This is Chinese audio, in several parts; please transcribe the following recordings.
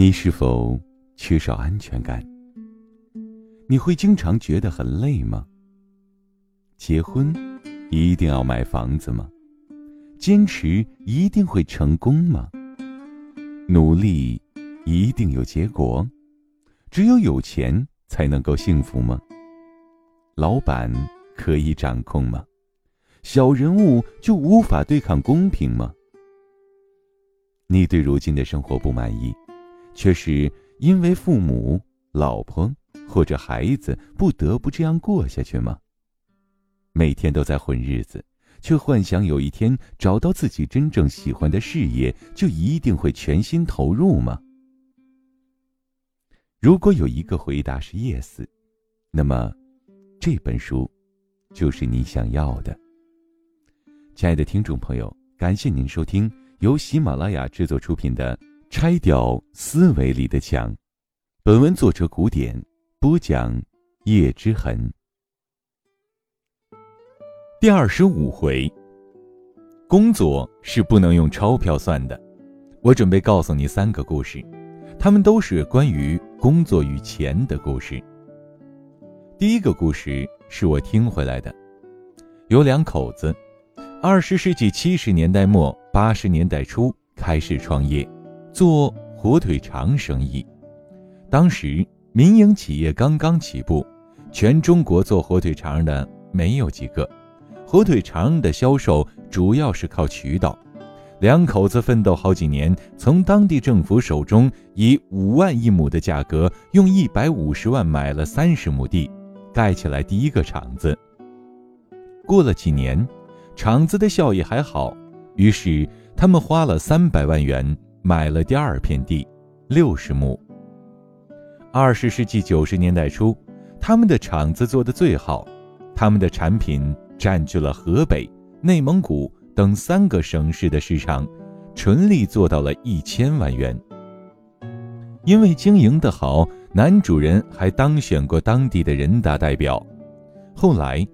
你是否缺少安全感？你会经常觉得很累吗？结婚一定要买房子吗？坚持一定会成功吗？努力一定有结果？只有有钱才能够幸福吗？老板可以掌控吗？小人物就无法对抗公平吗？你对如今的生活不满意？却是因为父母、老婆或者孩子不得不这样过下去吗？每天都在混日子，却幻想有一天找到自己真正喜欢的事业，就一定会全心投入吗？如果有一个回答是 yes，那么这本书就是你想要的。亲爱的听众朋友，感谢您收听由喜马拉雅制作出品的。拆掉思维里的墙。本文作者古典播讲叶之痕。第二十五回，工作是不能用钞票算的。我准备告诉你三个故事，他们都是关于工作与钱的故事。第一个故事是我听回来的，有两口子，二十世纪七十年代末八十年代初开始创业。做火腿肠生意，当时民营企业刚刚起步，全中国做火腿肠的没有几个，火腿肠的销售主要是靠渠道。两口子奋斗好几年，从当地政府手中以五万一亩的价格，用一百五十万买了三十亩地，盖起来第一个厂子。过了几年，厂子的效益还好，于是他们花了三百万元。买了第二片地，六十亩。二十世纪九十年代初，他们的厂子做得最好，他们的产品占据了河北、内蒙古等三个省市的市场，纯利做到了一千万元。因为经营得好，男主人还当选过当地的人大代表。后来，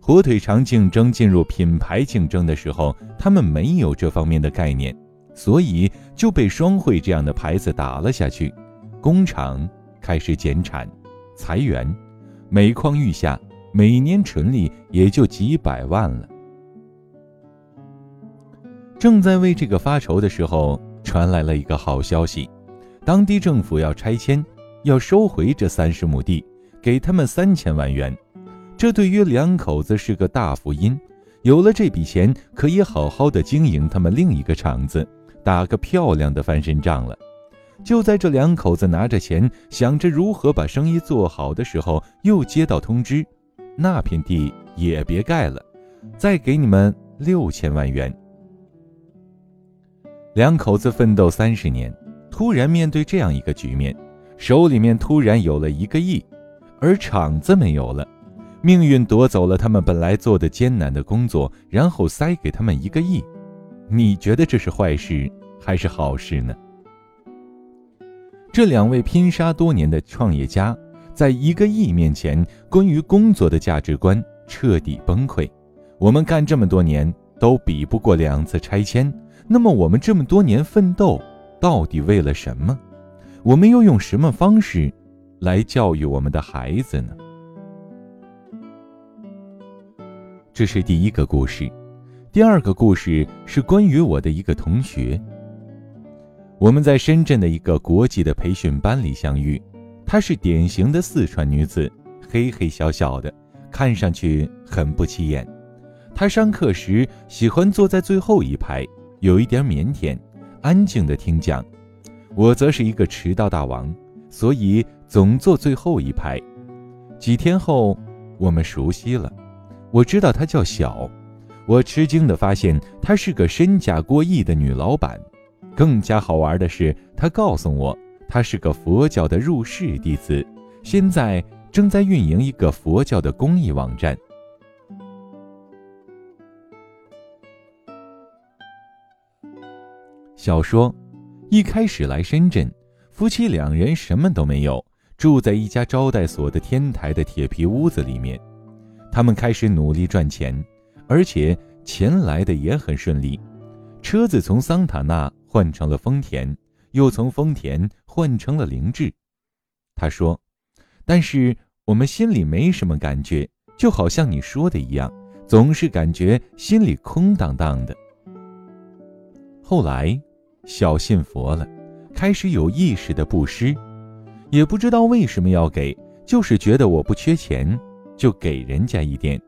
火腿肠竞争进入品牌竞争的时候，他们没有这方面的概念。所以就被双汇这样的牌子打了下去，工厂开始减产、裁员，每况愈下，每年纯利也就几百万了。正在为这个发愁的时候，传来了一个好消息：当地政府要拆迁，要收回这三十亩地，给他们三千万元。这对于两口子是个大福音，有了这笔钱，可以好好的经营他们另一个厂子。打个漂亮的翻身仗了。就在这两口子拿着钱，想着如何把生意做好的时候，又接到通知，那片地也别盖了，再给你们六千万元。两口子奋斗三十年，突然面对这样一个局面，手里面突然有了一个亿，而厂子没有了，命运夺走了他们本来做的艰难的工作，然后塞给他们一个亿。你觉得这是坏事还是好事呢？这两位拼杀多年的创业家，在一个亿面前，关于工作的价值观彻底崩溃。我们干这么多年都比不过两次拆迁，那么我们这么多年奋斗到底为了什么？我们又用什么方式来教育我们的孩子呢？这是第一个故事。第二个故事是关于我的一个同学。我们在深圳的一个国际的培训班里相遇，她是典型的四川女子，黑黑小小的，看上去很不起眼。她上课时喜欢坐在最后一排，有一点腼腆，安静的听讲。我则是一个迟到大王，所以总坐最后一排。几天后，我们熟悉了，我知道她叫小。我吃惊地发现，她是个身价过亿的女老板。更加好玩的是，她告诉我，她是个佛教的入室弟子，现在正在运营一个佛教的公益网站。小说，一开始来深圳，夫妻两人什么都没有，住在一家招待所的天台的铁皮屋子里面。他们开始努力赚钱。而且钱来的也很顺利，车子从桑塔纳换成了丰田，又从丰田换成了凌志。他说：“但是我们心里没什么感觉，就好像你说的一样，总是感觉心里空荡荡的。”后来，小信佛了，开始有意识的布施，也不知道为什么要给，就是觉得我不缺钱，就给人家一点。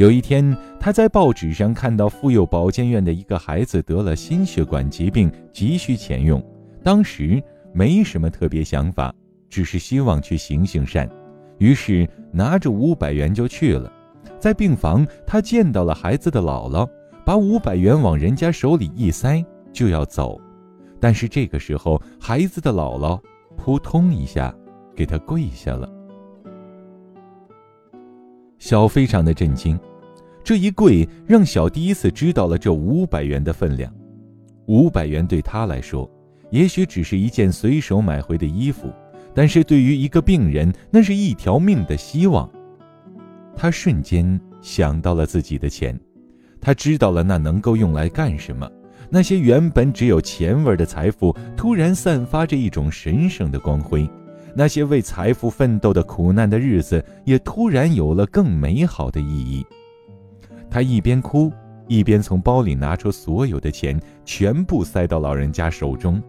有一天，他在报纸上看到妇幼保健院的一个孩子得了心血管疾病，急需钱用。当时没什么特别想法，只是希望去行行善，于是拿着五百元就去了。在病房，他见到了孩子的姥姥，把五百元往人家手里一塞，就要走。但是这个时候，孩子的姥姥扑通一下给他跪下了。小非常的震惊，这一跪让小第一次知道了这五百元的分量。五百元对他来说，也许只是一件随手买回的衣服，但是对于一个病人，那是一条命的希望。他瞬间想到了自己的钱，他知道了那能够用来干什么。那些原本只有钱味的财富，突然散发着一种神圣的光辉。那些为财富奋斗的苦难的日子，也突然有了更美好的意义。他一边哭，一边从包里拿出所有的钱，全部塞到老人家手中。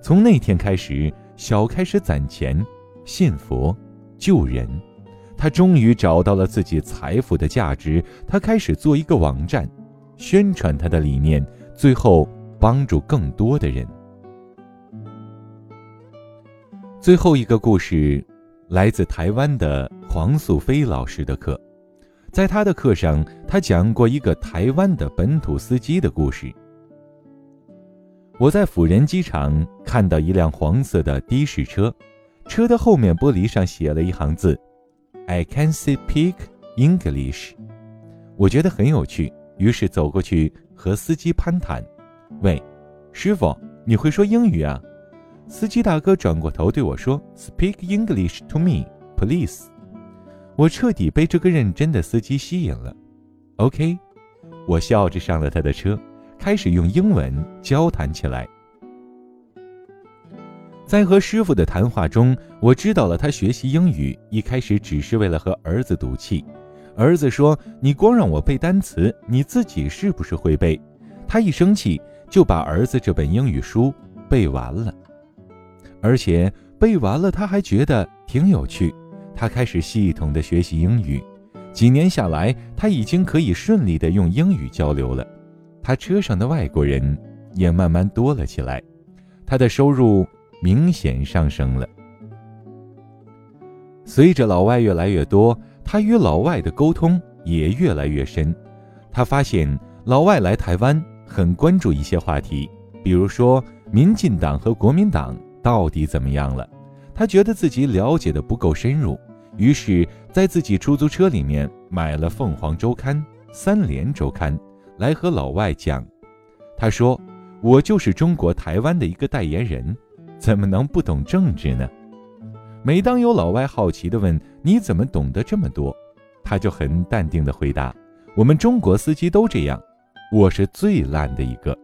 从那天开始，小开始攒钱、信佛、救人。他终于找到了自己财富的价值。他开始做一个网站，宣传他的理念，最后帮助更多的人。最后一个故事，来自台湾的黄素飞老师的课。在他的课上，他讲过一个台湾的本土司机的故事。我在辅仁机场看到一辆黄色的的士车，车的后面玻璃上写了一行字：“I can speak English。”我觉得很有趣，于是走过去和司机攀谈：“喂，师傅，你会说英语啊？”司机大哥转过头对我说：“Speak English to me, please。”我彻底被这个认真的司机吸引了。OK，我笑着上了他的车，开始用英文交谈起来。在和师傅的谈话中，我知道了他学习英语一开始只是为了和儿子赌气。儿子说：“你光让我背单词，你自己是不是会背？”他一生气就把儿子这本英语书背完了。而且背完了，他还觉得挺有趣。他开始系统的学习英语，几年下来，他已经可以顺利的用英语交流了。他车上的外国人也慢慢多了起来，他的收入明显上升了。随着老外越来越多，他与老外的沟通也越来越深。他发现老外来台湾很关注一些话题，比如说民进党和国民党。到底怎么样了？他觉得自己了解的不够深入，于是，在自己出租车里面买了《凤凰周刊》《三联周刊》来和老外讲。他说：“我就是中国台湾的一个代言人，怎么能不懂政治呢？”每当有老外好奇地问：“你怎么懂得这么多？”他就很淡定地回答：“我们中国司机都这样，我是最烂的一个。”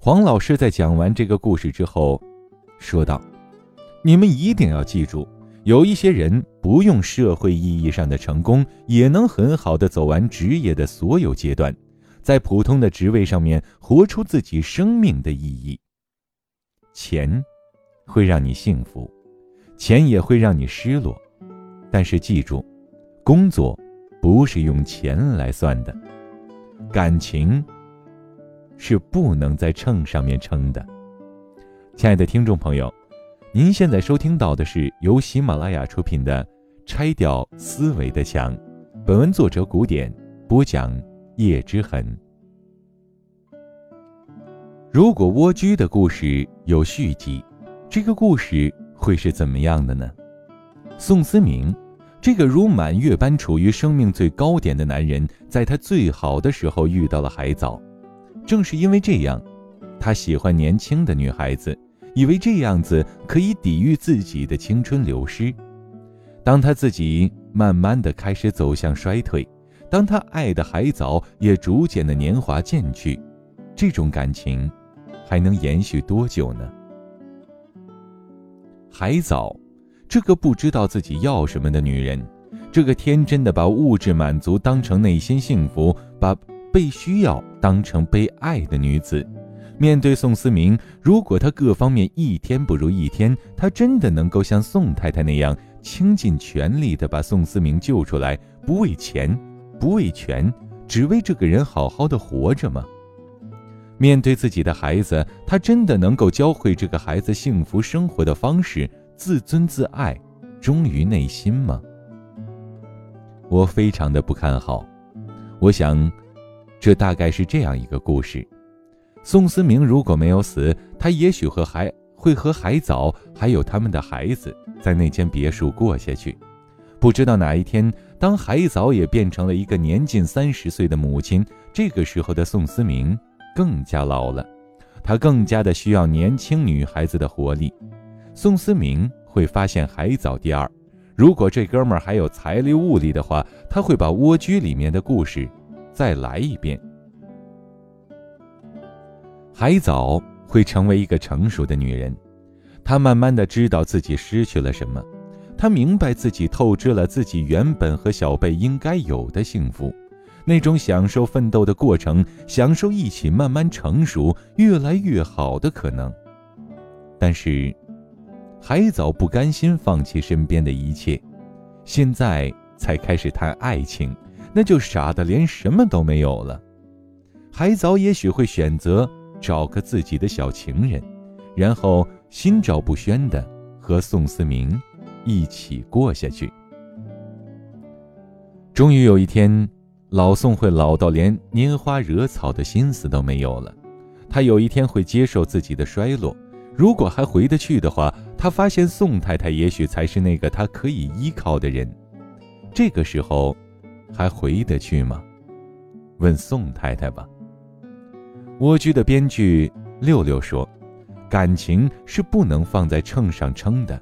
黄老师在讲完这个故事之后，说道：“你们一定要记住，有一些人不用社会意义上的成功，也能很好的走完职业的所有阶段，在普通的职位上面活出自己生命的意义。钱会让你幸福，钱也会让你失落，但是记住，工作不是用钱来算的，感情。”是不能在秤上面称的，亲爱的听众朋友，您现在收听到的是由喜马拉雅出品的《拆掉思维的墙》，本文作者古典播讲叶之痕。如果蜗居的故事有续集，这个故事会是怎么样的呢？宋思明，这个如满月般处于生命最高点的男人，在他最好的时候遇到了海藻。正是因为这样，他喜欢年轻的女孩子，以为这样子可以抵御自己的青春流失。当他自己慢慢的开始走向衰退，当他爱的海藻也逐渐的年华渐去，这种感情还能延续多久呢？海藻，这个不知道自己要什么的女人，这个天真的把物质满足当成内心幸福，把被需要当成被爱的女子。面对宋思明，如果他各方面一天不如一天，他真的能够像宋太太那样倾尽全力的把宋思明救出来，不为钱，不为权，只为这个人好好的活着吗？面对自己的孩子，他真的能够教会这个孩子幸福生活的方式，自尊自爱，忠于内心吗？我非常的不看好。我想，这大概是这样一个故事。宋思明如果没有死，他也许和海会和海藻还有他们的孩子在那间别墅过下去。不知道哪一天，当海藻也变成了一个年近三十岁的母亲，这个时候的宋思明更加老了，他更加的需要年轻女孩子的活力。宋思明会发现海藻第二，如果这哥们儿还有财力物力的话，他会把蜗居里面的故事再来一遍。海藻会成为一个成熟的女人，她慢慢的知道自己失去了什么，她明白自己透支了自己原本和小贝应该有的幸福，那种享受奋斗的过程，享受一起慢慢成熟、越来越好的可能。但是，海藻不甘心放弃身边的一切，现在才开始谈爱情，那就傻的连什么都没有了。海藻也许会选择。找个自己的小情人，然后心照不宣的和宋思明一起过下去。终于有一天，老宋会老到连拈花惹草的心思都没有了。他有一天会接受自己的衰落，如果还回得去的话，他发现宋太太也许才是那个他可以依靠的人。这个时候，还回得去吗？问宋太太吧。蜗居的编剧六六说：“感情是不能放在秤上称的。”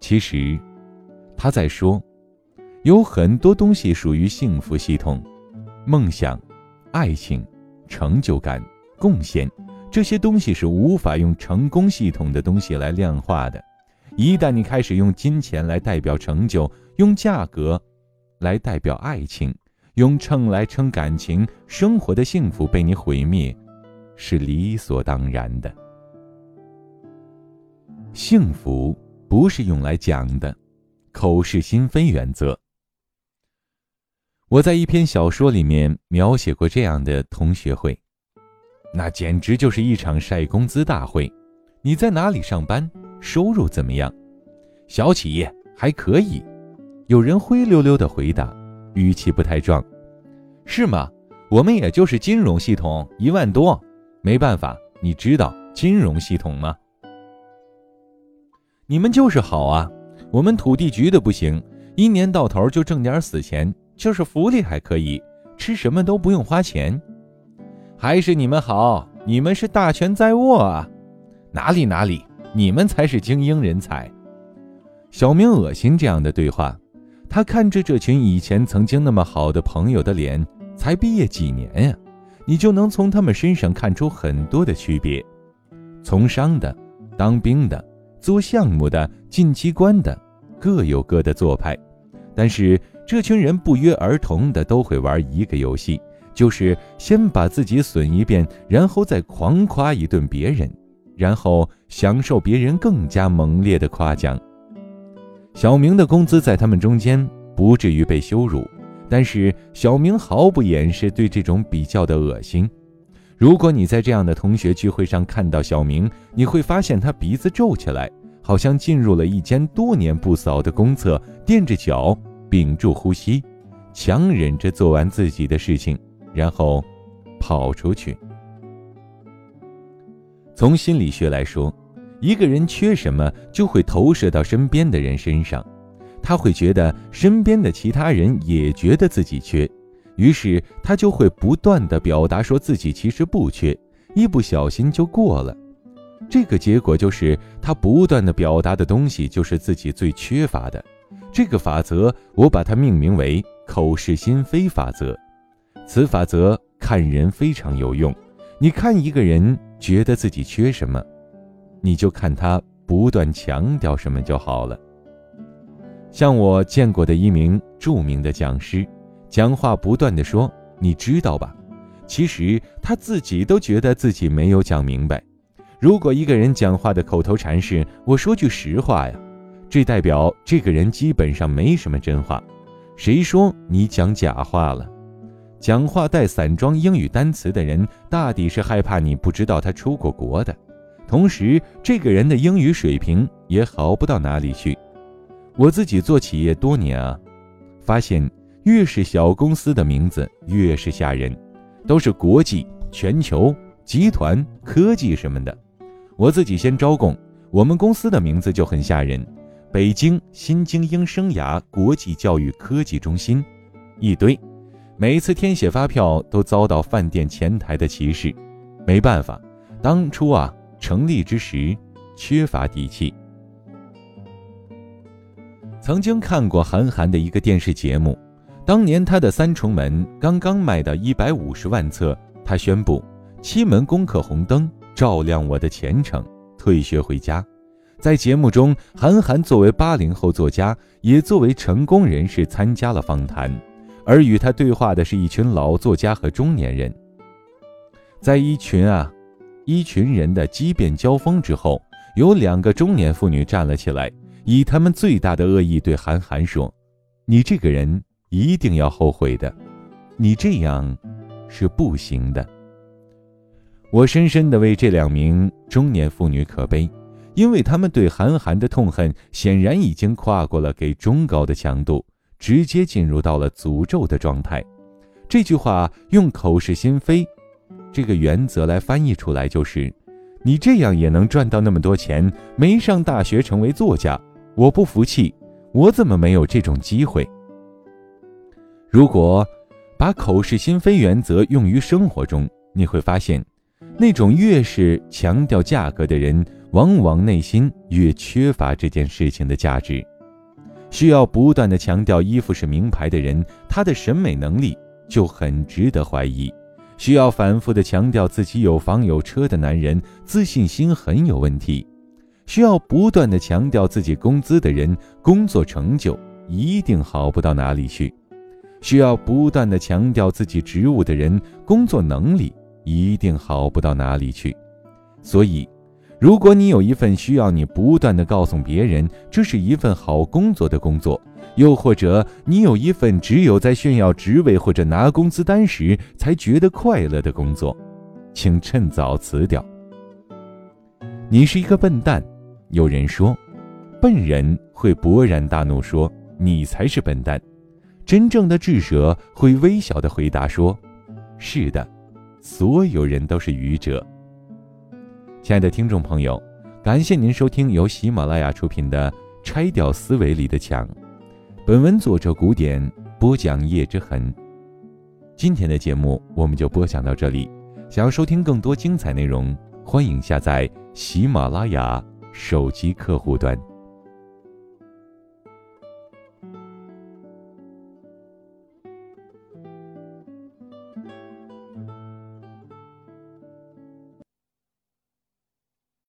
其实，他在说，有很多东西属于幸福系统，梦想、爱情、成就感、贡献，这些东西是无法用成功系统的东西来量化的。一旦你开始用金钱来代表成就，用价格来代表爱情。用秤来称感情，生活的幸福被你毁灭，是理所当然的。幸福不是用来讲的，口是心非原则。我在一篇小说里面描写过这样的同学会，那简直就是一场晒工资大会。你在哪里上班？收入怎么样？小企业还可以。有人灰溜溜的回答。语气不太壮，是吗？我们也就是金融系统一万多，没办法，你知道金融系统吗？你们就是好啊，我们土地局的不行，一年到头就挣点死钱，就是福利还可以，吃什么都不用花钱，还是你们好，你们是大权在握啊！哪里哪里，你们才是精英人才。小明恶心这样的对话。他看着这群以前曾经那么好的朋友的脸，才毕业几年呀，你就能从他们身上看出很多的区别。从商的、当兵的、做项目的、进机关的，各有各的做派。但是这群人不约而同的都会玩一个游戏，就是先把自己损一遍，然后再狂夸一顿别人，然后享受别人更加猛烈的夸奖。小明的工资在他们中间不至于被羞辱，但是小明毫不掩饰对这种比较的恶心。如果你在这样的同学聚会上看到小明，你会发现他鼻子皱起来，好像进入了一间多年不扫的公厕，垫着脚，屏住呼吸，强忍着做完自己的事情，然后跑出去。从心理学来说。一个人缺什么，就会投射到身边的人身上，他会觉得身边的其他人也觉得自己缺，于是他就会不断的表达说自己其实不缺，一不小心就过了。这个结果就是他不断的表达的东西就是自己最缺乏的。这个法则我把它命名为口是心非法则。此法则看人非常有用。你看一个人觉得自己缺什么，你就看他不断强调什么就好了。像我见过的一名著名的讲师，讲话不断的说：“你知道吧？”其实他自己都觉得自己没有讲明白。如果一个人讲话的口头禅是“我说句实话呀”，这代表这个人基本上没什么真话。谁说你讲假话了？讲话带散装英语单词的人，大抵是害怕你不知道他出过国的。同时，这个人的英语水平也好不到哪里去。我自己做企业多年啊，发现越是小公司的名字越是吓人。都是国际、全球、集团、科技什么的。我自己先招供，我们公司的名字就很吓人：北京新精英生涯国际教育科技中心，一堆。每一次填写发票都遭到饭店前台的歧视。没办法，当初啊成立之时缺乏底气。曾经看过韩寒的一个电视节目。当年他的《三重门》刚刚卖到一百五十万册，他宣布七门功课红灯，照亮我的前程，退学回家。在节目中，韩寒作为八零后作家，也作为成功人士参加了访谈，而与他对话的是一群老作家和中年人。在一群啊，一群人的激辩交锋之后，有两个中年妇女站了起来，以他们最大的恶意对韩寒说：“你这个人。”一定要后悔的，你这样是不行的。我深深的为这两名中年妇女可悲，因为他们对韩寒的痛恨显然已经跨过了给忠告的强度，直接进入到了诅咒的状态。这句话用口是心非这个原则来翻译出来就是：你这样也能赚到那么多钱，没上大学成为作家，我不服气，我怎么没有这种机会？如果把口是心非原则用于生活中，你会发现，那种越是强调价格的人，往往内心越缺乏这件事情的价值。需要不断的强调衣服是名牌的人，他的审美能力就很值得怀疑。需要反复的强调自己有房有车的男人，自信心很有问题。需要不断的强调自己工资的人，工作成就一定好不到哪里去。需要不断的强调自己职务的人，工作能力一定好不到哪里去。所以，如果你有一份需要你不断的告诉别人这是一份好工作的工作，又或者你有一份只有在炫耀职位或者拿工资单时才觉得快乐的工作，请趁早辞掉。你是一个笨蛋，有人说，笨人会勃然大怒，说你才是笨蛋。真正的智者会微笑的回答说：“是的，所有人都是愚者。”亲爱的听众朋友，感谢您收听由喜马拉雅出品的《拆掉思维里的墙》，本文作者古典播讲叶之痕。今天的节目我们就播讲到这里，想要收听更多精彩内容，欢迎下载喜马拉雅手机客户端。